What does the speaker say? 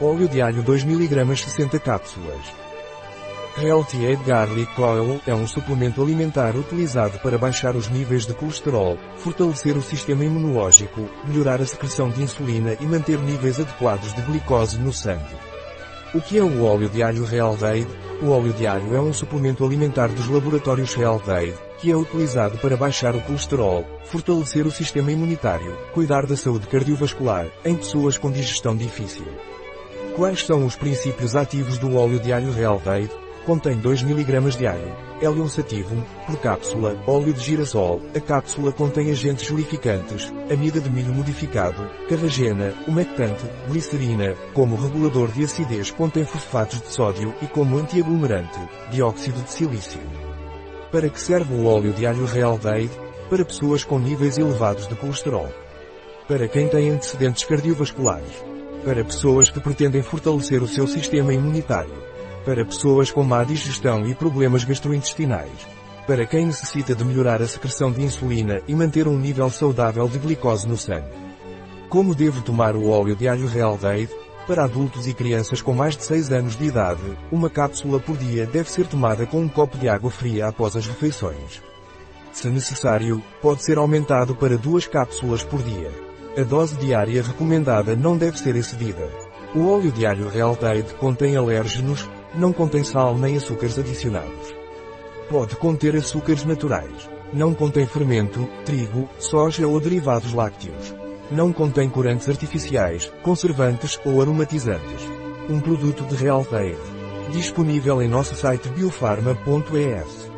Óleo de alho 2 mg 60 cápsulas. Healthy Garlic Oil é um suplemento alimentar utilizado para baixar os níveis de colesterol, fortalecer o sistema imunológico, melhorar a secreção de insulina e manter níveis adequados de glicose no sangue. O que é o óleo de alho Health Aid? O óleo de alho é um suplemento alimentar dos laboratórios Health Aid, que é utilizado para baixar o colesterol, fortalecer o sistema imunitário, cuidar da saúde cardiovascular, em pessoas com digestão difícil. Quais são os princípios ativos do óleo de alho? Contém 2 mg de alho, Helium sativum, por cápsula, óleo de girassol, a cápsula contém agentes jurificantes, amida de milho modificado, carragena, umectante, glicerina, como regulador de acidez contém fosfatos de sódio e como antiaglomerante, dióxido de silício. Para que serve o óleo de alho? Para pessoas com níveis elevados de colesterol. Para quem tem antecedentes cardiovasculares. Para pessoas que pretendem fortalecer o seu sistema imunitário para pessoas com má digestão e problemas gastrointestinais. Para quem necessita de melhorar a secreção de insulina e manter um nível saudável de glicose no sangue. Como devo tomar o óleo de alho Real Aid? Para adultos e crianças com mais de 6 anos de idade, uma cápsula por dia deve ser tomada com um copo de água fria após as refeições. Se necessário, pode ser aumentado para duas cápsulas por dia. A dose diária recomendada não deve ser excedida. O óleo de alho Real Aid contém alérgenos, não contém sal nem açúcares adicionados. Pode conter açúcares naturais. Não contém fermento, trigo, soja ou derivados lácteos. Não contém corantes artificiais, conservantes ou aromatizantes. Um produto de Real Aid. Disponível em nosso site biofarma.es.